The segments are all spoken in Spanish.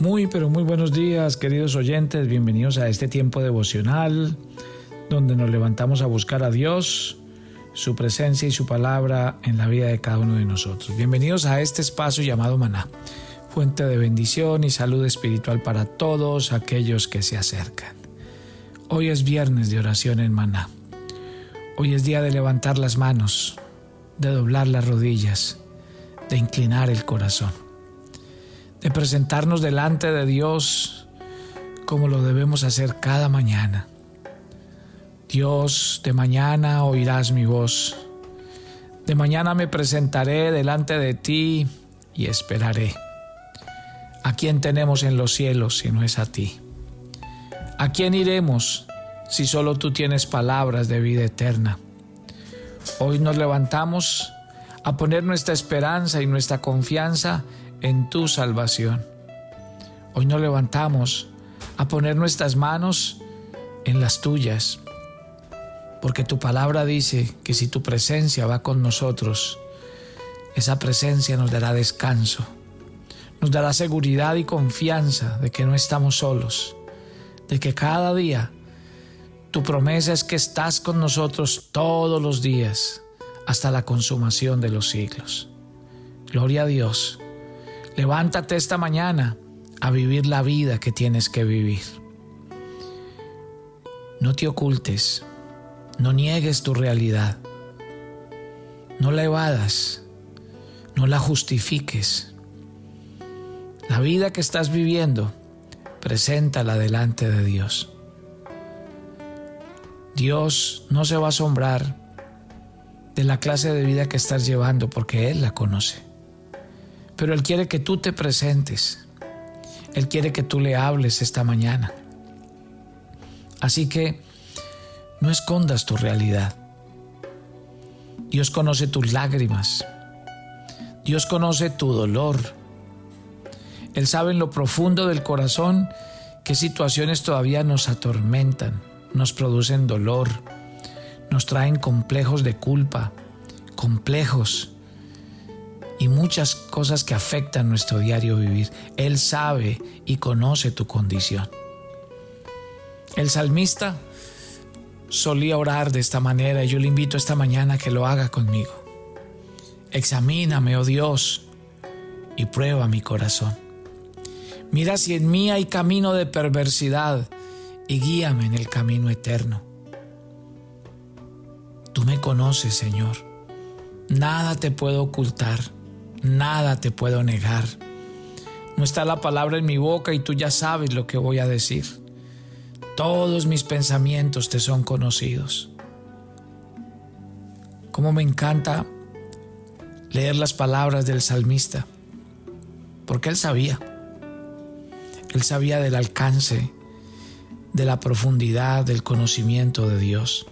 Muy, pero muy buenos días, queridos oyentes. Bienvenidos a este tiempo devocional donde nos levantamos a buscar a Dios, su presencia y su palabra en la vida de cada uno de nosotros. Bienvenidos a este espacio llamado Maná, fuente de bendición y salud espiritual para todos aquellos que se acercan. Hoy es viernes de oración en Maná. Hoy es día de levantar las manos, de doblar las rodillas, de inclinar el corazón de presentarnos delante de Dios como lo debemos hacer cada mañana. Dios, de mañana oirás mi voz. De mañana me presentaré delante de ti y esperaré. ¿A quién tenemos en los cielos si no es a ti? ¿A quién iremos si solo tú tienes palabras de vida eterna? Hoy nos levantamos a poner nuestra esperanza y nuestra confianza en tu salvación. Hoy nos levantamos a poner nuestras manos en las tuyas, porque tu palabra dice que si tu presencia va con nosotros, esa presencia nos dará descanso, nos dará seguridad y confianza de que no estamos solos, de que cada día tu promesa es que estás con nosotros todos los días hasta la consumación de los siglos. Gloria a Dios Levántate esta mañana a vivir la vida que tienes que vivir. No te ocultes, no niegues tu realidad, no la evadas, no la justifiques. La vida que estás viviendo, preséntala delante de Dios. Dios no se va a asombrar de la clase de vida que estás llevando porque Él la conoce. Pero Él quiere que tú te presentes. Él quiere que tú le hables esta mañana. Así que no escondas tu realidad. Dios conoce tus lágrimas. Dios conoce tu dolor. Él sabe en lo profundo del corazón qué situaciones todavía nos atormentan, nos producen dolor, nos traen complejos de culpa, complejos y muchas cosas que afectan nuestro diario vivir. Él sabe y conoce tu condición. El salmista solía orar de esta manera y yo le invito esta mañana a que lo haga conmigo. Examíname, oh Dios, y prueba mi corazón. Mira si en mí hay camino de perversidad y guíame en el camino eterno. Tú me conoces, Señor. Nada te puedo ocultar nada te puedo negar. No está la palabra en mi boca y tú ya sabes lo que voy a decir. Todos mis pensamientos te son conocidos. Cómo me encanta leer las palabras del salmista, porque él sabía. Él sabía del alcance, de la profundidad del conocimiento de Dios.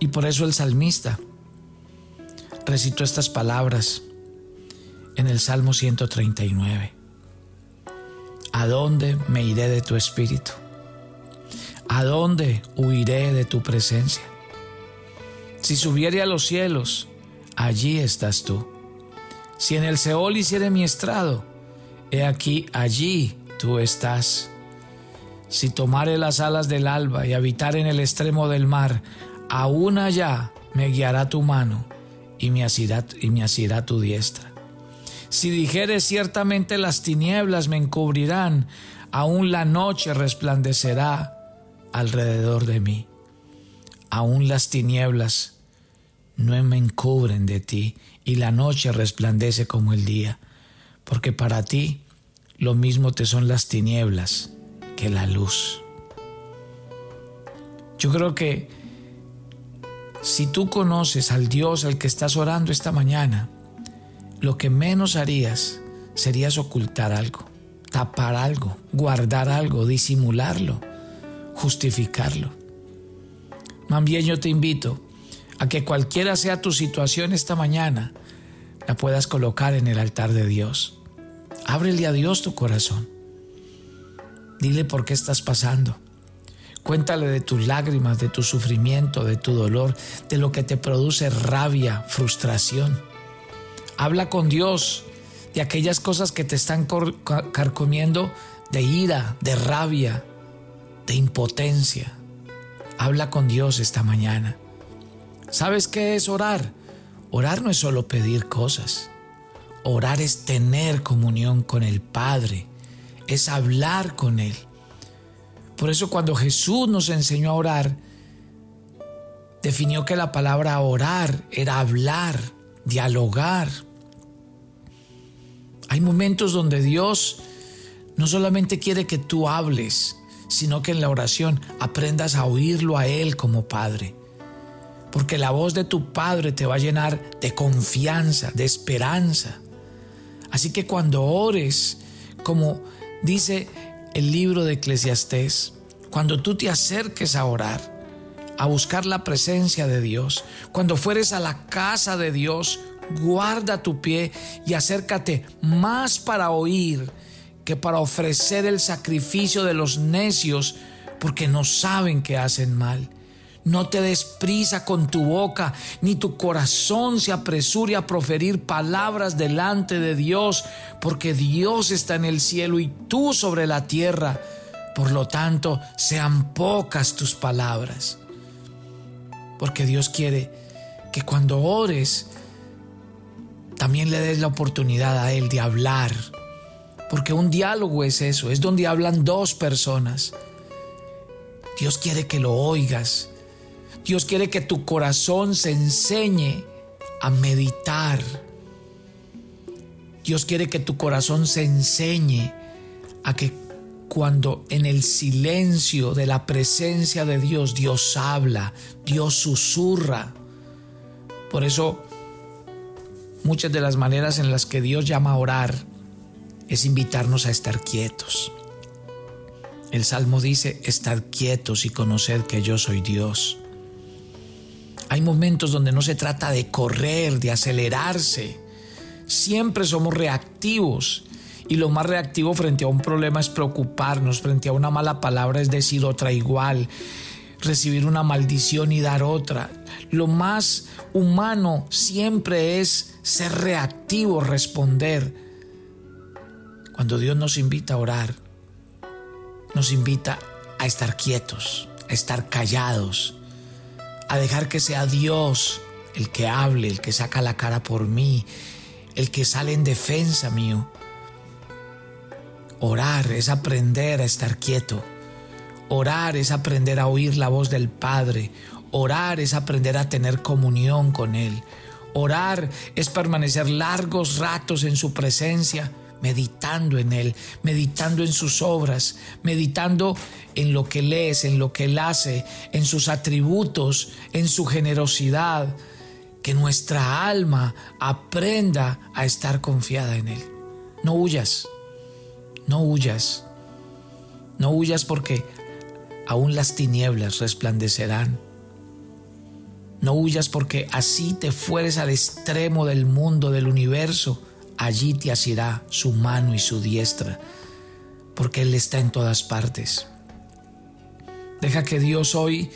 Y por eso el salmista recitó estas palabras en el Salmo 139. ¿A dónde me iré de tu espíritu? ¿A dónde huiré de tu presencia? Si subiere a los cielos, allí estás tú. Si en el Seol hiciere mi estrado, he aquí, allí tú estás. Si tomare las alas del alba y habitar en el extremo del mar, aún allá me guiará tu mano y me asirá, y me asirá tu diestra. Si dijeres ciertamente las tinieblas me encubrirán, aún la noche resplandecerá alrededor de mí. Aún las tinieblas no me encubren de ti, y la noche resplandece como el día, porque para ti lo mismo te son las tinieblas que la luz. Yo creo que si tú conoces al Dios al que estás orando esta mañana, lo que menos harías serías ocultar algo, tapar algo, guardar algo, disimularlo, justificarlo. Más bien yo te invito a que cualquiera sea tu situación esta mañana, la puedas colocar en el altar de Dios. Ábrele a Dios tu corazón. Dile por qué estás pasando. Cuéntale de tus lágrimas, de tu sufrimiento, de tu dolor, de lo que te produce rabia, frustración. Habla con Dios de aquellas cosas que te están carcomiendo de ira, de rabia, de impotencia. Habla con Dios esta mañana. ¿Sabes qué es orar? Orar no es solo pedir cosas. Orar es tener comunión con el Padre, es hablar con Él. Por eso cuando Jesús nos enseñó a orar, definió que la palabra orar era hablar, dialogar. Hay momentos donde Dios no solamente quiere que tú hables, sino que en la oración aprendas a oírlo a Él como Padre. Porque la voz de tu Padre te va a llenar de confianza, de esperanza. Así que cuando ores, como dice el libro de Eclesiastés, cuando tú te acerques a orar, a buscar la presencia de Dios, cuando fueres a la casa de Dios, guarda tu pie y acércate más para oír que para ofrecer el sacrificio de los necios porque no saben que hacen mal. No te des prisa con tu boca, ni tu corazón se apresure a proferir palabras delante de Dios, porque Dios está en el cielo y tú sobre la tierra. Por lo tanto, sean pocas tus palabras. Porque Dios quiere que cuando ores, también le des la oportunidad a Él de hablar. Porque un diálogo es eso, es donde hablan dos personas. Dios quiere que lo oigas Dios quiere que tu corazón se enseñe a meditar. Dios quiere que tu corazón se enseñe a que cuando en el silencio de la presencia de Dios, Dios habla, Dios susurra. Por eso, muchas de las maneras en las que Dios llama a orar es invitarnos a estar quietos. El Salmo dice, estar quietos y conocer que yo soy Dios. Hay momentos donde no se trata de correr, de acelerarse. Siempre somos reactivos. Y lo más reactivo frente a un problema es preocuparnos, frente a una mala palabra es decir otra igual, recibir una maldición y dar otra. Lo más humano siempre es ser reactivo, responder. Cuando Dios nos invita a orar, nos invita a estar quietos, a estar callados, a dejar que sea Dios el que hable, el que saca la cara por mí, el que sale en defensa mío. Orar es aprender a estar quieto. Orar es aprender a oír la voz del Padre. Orar es aprender a tener comunión con Él. Orar es permanecer largos ratos en su presencia meditando en Él, meditando en sus obras, meditando en lo que lees, en lo que Él hace, en sus atributos, en su generosidad, que nuestra alma aprenda a estar confiada en Él. No huyas, no huyas, no huyas porque aún las tinieblas resplandecerán. No huyas porque así te fueres al extremo del mundo, del universo, allí te asirá su mano y su diestra, porque Él está en todas partes. Deja que Dios hoy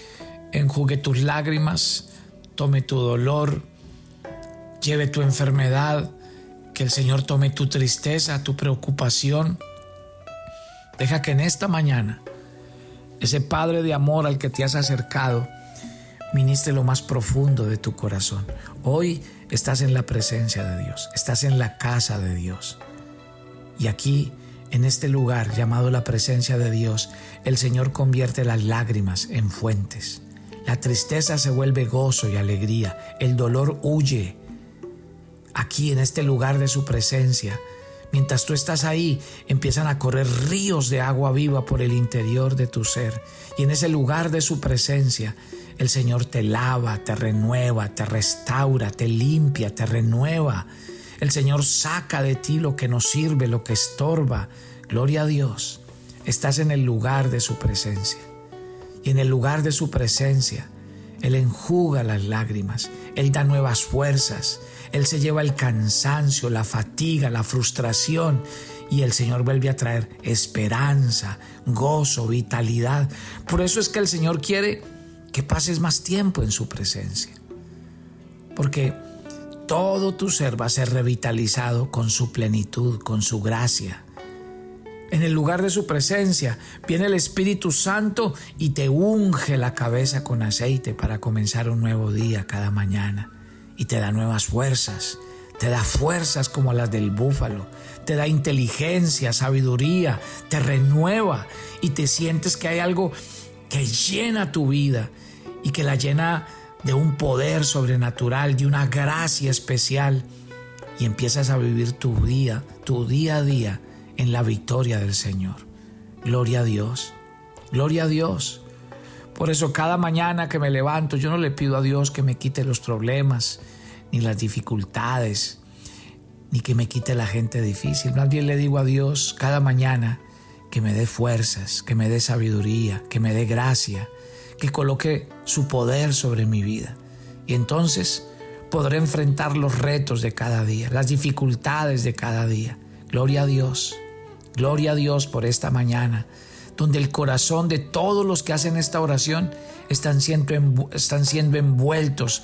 enjugue tus lágrimas, tome tu dolor, lleve tu enfermedad, que el Señor tome tu tristeza, tu preocupación. Deja que en esta mañana ese Padre de amor al que te has acercado ministre lo más profundo de tu corazón. Hoy estás en la presencia de Dios, estás en la casa de Dios. Y aquí, en este lugar llamado la presencia de Dios, el Señor convierte las lágrimas en fuentes. La tristeza se vuelve gozo y alegría, el dolor huye. Aquí, en este lugar de su presencia, Mientras tú estás ahí, empiezan a correr ríos de agua viva por el interior de tu ser. Y en ese lugar de su presencia, el Señor te lava, te renueva, te restaura, te limpia, te renueva. El Señor saca de ti lo que no sirve, lo que estorba. Gloria a Dios. Estás en el lugar de su presencia. Y en el lugar de su presencia, Él enjuga las lágrimas, Él da nuevas fuerzas, Él se lleva el cansancio, la fatiga, la frustración y el Señor vuelve a traer esperanza, gozo, vitalidad. Por eso es que el Señor quiere que pases más tiempo en su presencia. Porque todo tu ser va a ser revitalizado con su plenitud, con su gracia. En el lugar de su presencia viene el Espíritu Santo y te unge la cabeza con aceite para comenzar un nuevo día cada mañana y te da nuevas fuerzas. Te da fuerzas como las del búfalo, te da inteligencia, sabiduría, te renueva y te sientes que hay algo que llena tu vida y que la llena de un poder sobrenatural, de una gracia especial y empiezas a vivir tu día, tu día a día en la victoria del Señor. Gloria a Dios, gloria a Dios. Por eso cada mañana que me levanto yo no le pido a Dios que me quite los problemas ni las dificultades, ni que me quite la gente difícil. Más bien le digo a Dios cada mañana que me dé fuerzas, que me dé sabiduría, que me dé gracia, que coloque su poder sobre mi vida. Y entonces podré enfrentar los retos de cada día, las dificultades de cada día. Gloria a Dios. Gloria a Dios por esta mañana, donde el corazón de todos los que hacen esta oración están siendo, están siendo envueltos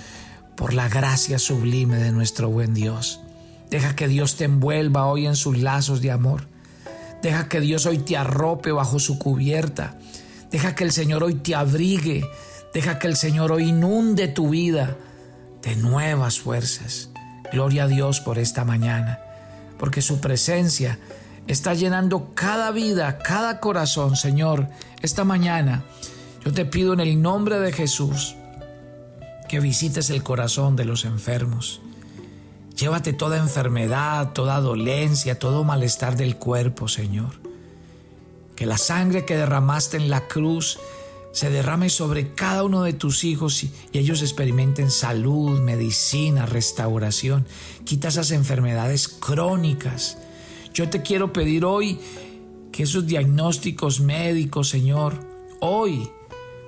por la gracia sublime de nuestro buen Dios. Deja que Dios te envuelva hoy en sus lazos de amor. Deja que Dios hoy te arrope bajo su cubierta. Deja que el Señor hoy te abrigue. Deja que el Señor hoy inunde tu vida de nuevas fuerzas. Gloria a Dios por esta mañana, porque su presencia está llenando cada vida, cada corazón, Señor. Esta mañana yo te pido en el nombre de Jesús que visites el corazón de los enfermos. Llévate toda enfermedad, toda dolencia, todo malestar del cuerpo, Señor. Que la sangre que derramaste en la cruz se derrame sobre cada uno de tus hijos y, ellos experimenten salud, medicina, restauración. Quita esas enfermedades crónicas yo te quiero pedir hoy que esos diagnósticos médicos, Señor, hoy,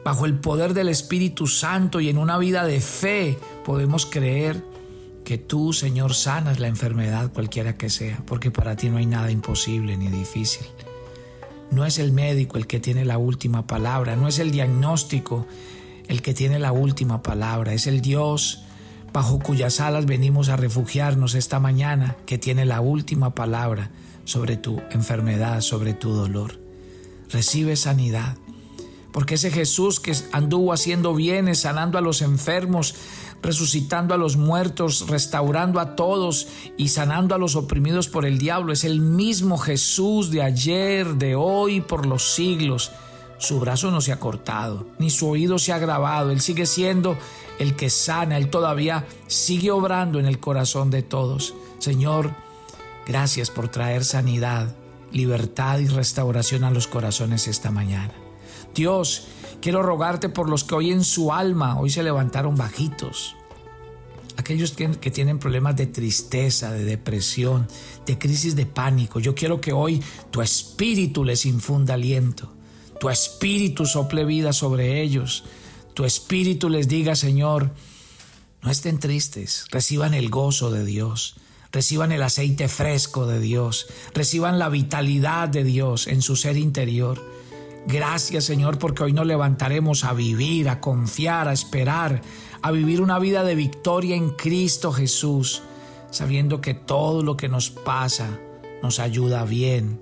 bajo el poder del Espíritu Santo y en una vida de fe, podemos creer que tú, Señor, sanas la enfermedad cualquiera que sea, porque para ti no hay nada imposible ni difícil. No es el médico el que tiene la última palabra, no es el diagnóstico el que tiene la última palabra, es el Dios bajo cuyas alas venimos a refugiarnos esta mañana, que tiene la última palabra sobre tu enfermedad, sobre tu dolor. Recibe sanidad, porque ese Jesús que anduvo haciendo bienes, sanando a los enfermos, resucitando a los muertos, restaurando a todos y sanando a los oprimidos por el diablo, es el mismo Jesús de ayer, de hoy, por los siglos. Su brazo no se ha cortado, ni su oído se ha grabado. Él sigue siendo el que sana. Él todavía sigue obrando en el corazón de todos. Señor, gracias por traer sanidad, libertad y restauración a los corazones esta mañana. Dios, quiero rogarte por los que hoy en su alma, hoy se levantaron bajitos. Aquellos que, que tienen problemas de tristeza, de depresión, de crisis de pánico. Yo quiero que hoy tu espíritu les infunda aliento tu espíritu sople vida sobre ellos, tu espíritu les diga, Señor, no estén tristes, reciban el gozo de Dios, reciban el aceite fresco de Dios, reciban la vitalidad de Dios en su ser interior. Gracias Señor porque hoy nos levantaremos a vivir, a confiar, a esperar, a vivir una vida de victoria en Cristo Jesús, sabiendo que todo lo que nos pasa nos ayuda bien,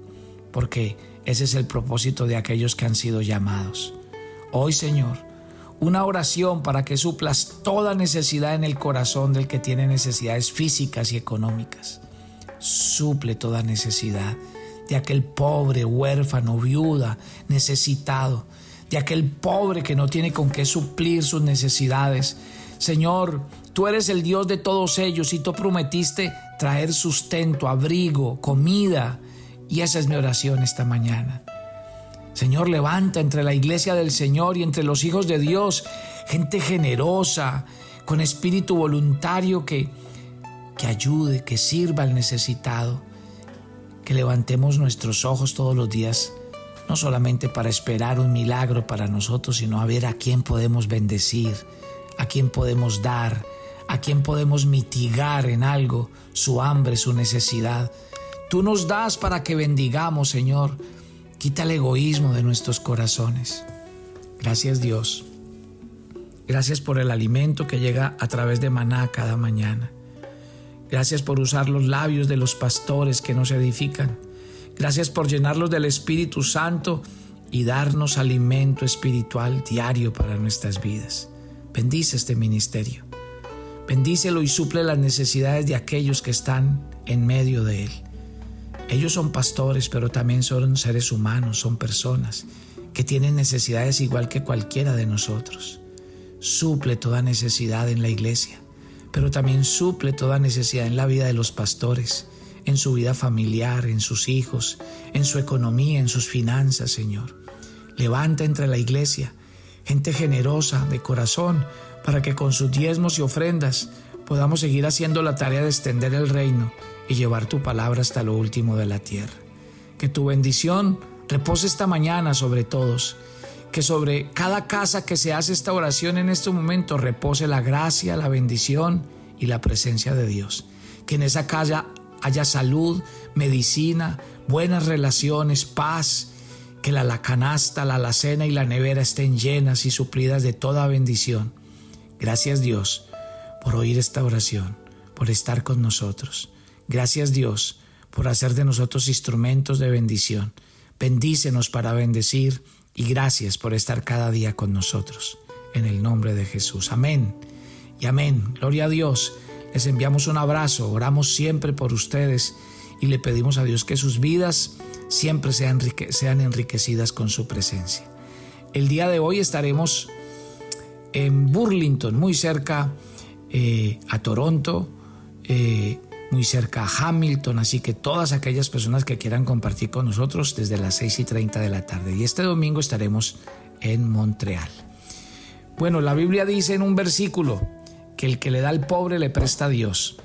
porque ese es el propósito de aquellos que han sido llamados. Hoy, Señor, una oración para que suplas toda necesidad en el corazón del que tiene necesidades físicas y económicas. Suple toda necesidad de aquel pobre, huérfano, viuda, necesitado, de aquel pobre que no tiene con qué suplir sus necesidades. Señor, tú eres el Dios de todos ellos y tú prometiste traer sustento, abrigo, comida, y esa es mi oración esta mañana. Señor, levanta entre la iglesia del Señor y entre los hijos de Dios gente generosa, con espíritu voluntario que, que ayude, que sirva al necesitado. Que levantemos nuestros ojos todos los días, no solamente para esperar un milagro para nosotros, sino a ver a quién podemos bendecir, a quién podemos dar, a quién podemos mitigar en algo su hambre, su necesidad Tú nos das para que bendigamos, Señor. Quita el egoísmo de nuestros corazones. Gracias Dios. Gracias por el alimento que llega a través de maná cada mañana. Gracias por usar los labios de los pastores que nos edifican. Gracias por llenarlos del Espíritu Santo y darnos alimento espiritual diario para nuestras vidas. Bendice este ministerio. Bendícelo y suple las necesidades de aquellos que están en medio de él. Ellos son pastores, pero también son seres humanos, son personas que tienen necesidades igual que cualquiera de nosotros. Suple toda necesidad en la iglesia, pero también suple toda necesidad en la vida de los pastores, en su vida familiar, en sus hijos, en su economía, en sus finanzas, Señor. Levanta entre la iglesia gente generosa de corazón para que con sus diezmos y ofrendas podamos seguir haciendo la tarea de extender el reino y llevar tu palabra hasta lo último de la tierra. Que tu bendición repose esta mañana sobre todos. Que sobre cada casa que se hace esta oración en este momento repose la gracia, la bendición y la presencia de Dios. Que en esa casa haya salud, medicina, buenas relaciones, paz. Que la, la canasta, la alacena y la nevera estén llenas y suplidas de toda bendición. Gracias Dios por oír esta oración, por estar con nosotros. Gracias Dios por hacer de nosotros instrumentos de bendición. Bendícenos para bendecir y gracias por estar cada día con nosotros. En el nombre de Jesús. Amén. Y amén. Gloria a Dios. Les enviamos un abrazo. Oramos siempre por ustedes y le pedimos a Dios que sus vidas siempre sean, enriquecidas con su presencia. El día de hoy estaremos en Burlington, muy cerca eh, a Toronto. Eh, muy cerca a Hamilton, así que todas aquellas personas que quieran compartir con nosotros desde las 6 y 30 de la tarde. Y este domingo estaremos en Montreal. Bueno, la Biblia dice en un versículo que el que le da al pobre le presta a Dios.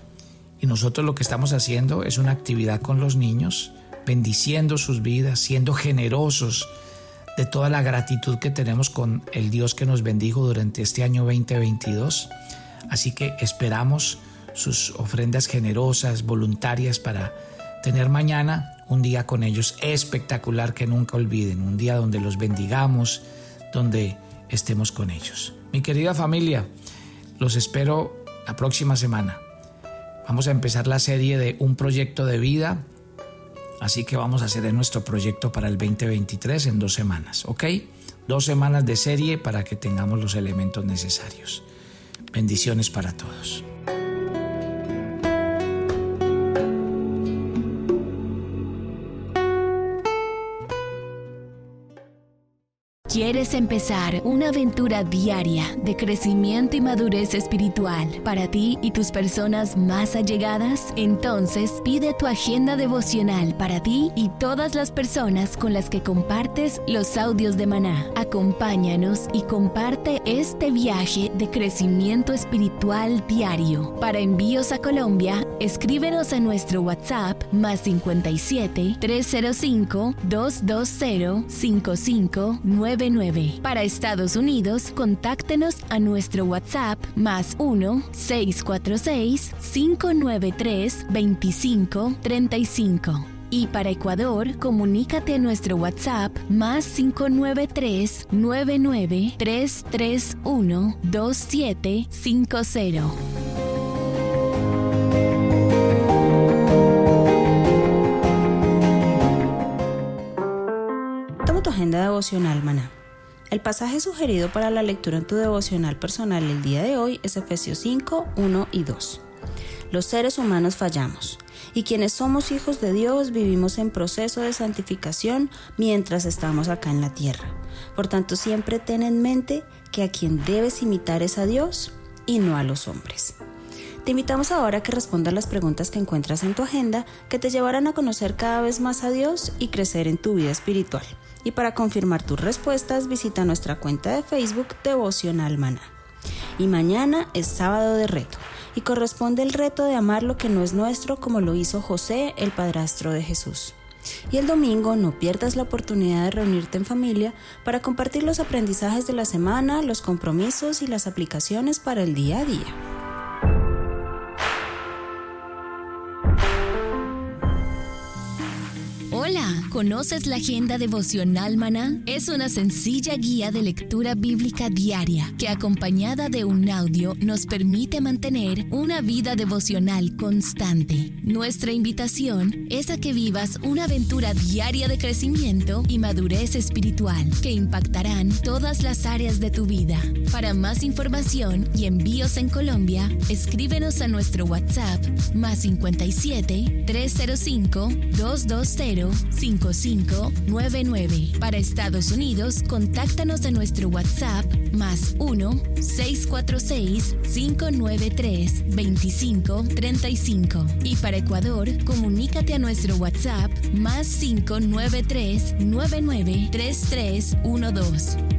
Y nosotros lo que estamos haciendo es una actividad con los niños, bendiciendo sus vidas, siendo generosos de toda la gratitud que tenemos con el Dios que nos bendijo durante este año 2022. Así que esperamos sus ofrendas generosas, voluntarias para tener mañana un día con ellos espectacular que nunca olviden, un día donde los bendigamos, donde estemos con ellos. Mi querida familia, los espero la próxima semana. Vamos a empezar la serie de un proyecto de vida, así que vamos a hacer nuestro proyecto para el 2023 en dos semanas, ¿ok? Dos semanas de serie para que tengamos los elementos necesarios. Bendiciones para todos. ¿Quieres empezar una aventura diaria de crecimiento y madurez espiritual para ti y tus personas más allegadas? Entonces pide tu agenda devocional para ti y todas las personas con las que compartes los audios de maná. Acompáñanos y comparte este viaje de crecimiento espiritual diario. Para envíos a Colombia, escríbenos a nuestro WhatsApp más 57 305 220 5599 para Estados Unidos, contáctenos a nuestro WhatsApp más 1-646-593-2535. Y para Ecuador, comunícate a nuestro WhatsApp más 593-99331-2750. Toma tu agenda devocional, maná el pasaje sugerido para la lectura en tu devocional personal el día de hoy es Efesios 5, 1 y 2. Los seres humanos fallamos, y quienes somos hijos de Dios vivimos en proceso de santificación mientras estamos acá en la tierra. Por tanto, siempre ten en mente que a quien debes imitar es a Dios y no a los hombres. Te invitamos ahora a que respondas las preguntas que encuentras en tu agenda que te llevarán a conocer cada vez más a Dios y crecer en tu vida espiritual. Y para confirmar tus respuestas, visita nuestra cuenta de Facebook Devocional Maná. Y mañana es sábado de reto y corresponde el reto de amar lo que no es nuestro como lo hizo José, el padrastro de Jesús. Y el domingo no pierdas la oportunidad de reunirte en familia para compartir los aprendizajes de la semana, los compromisos y las aplicaciones para el día a día. ¿Conoces la agenda devocional maná? Es una sencilla guía de lectura bíblica diaria que acompañada de un audio nos permite mantener una vida devocional constante. Nuestra invitación es a que vivas una aventura diaria de crecimiento y madurez espiritual que impactarán todas las áreas de tu vida. Para más información y envíos en Colombia, escríbenos a nuestro WhatsApp más 57 305 220 5599. Para Estados Unidos, contáctanos en nuestro WhatsApp más 1 646 593 2535. Y para Ecuador, comunícate a nuestro WhatsApp más 593 993312.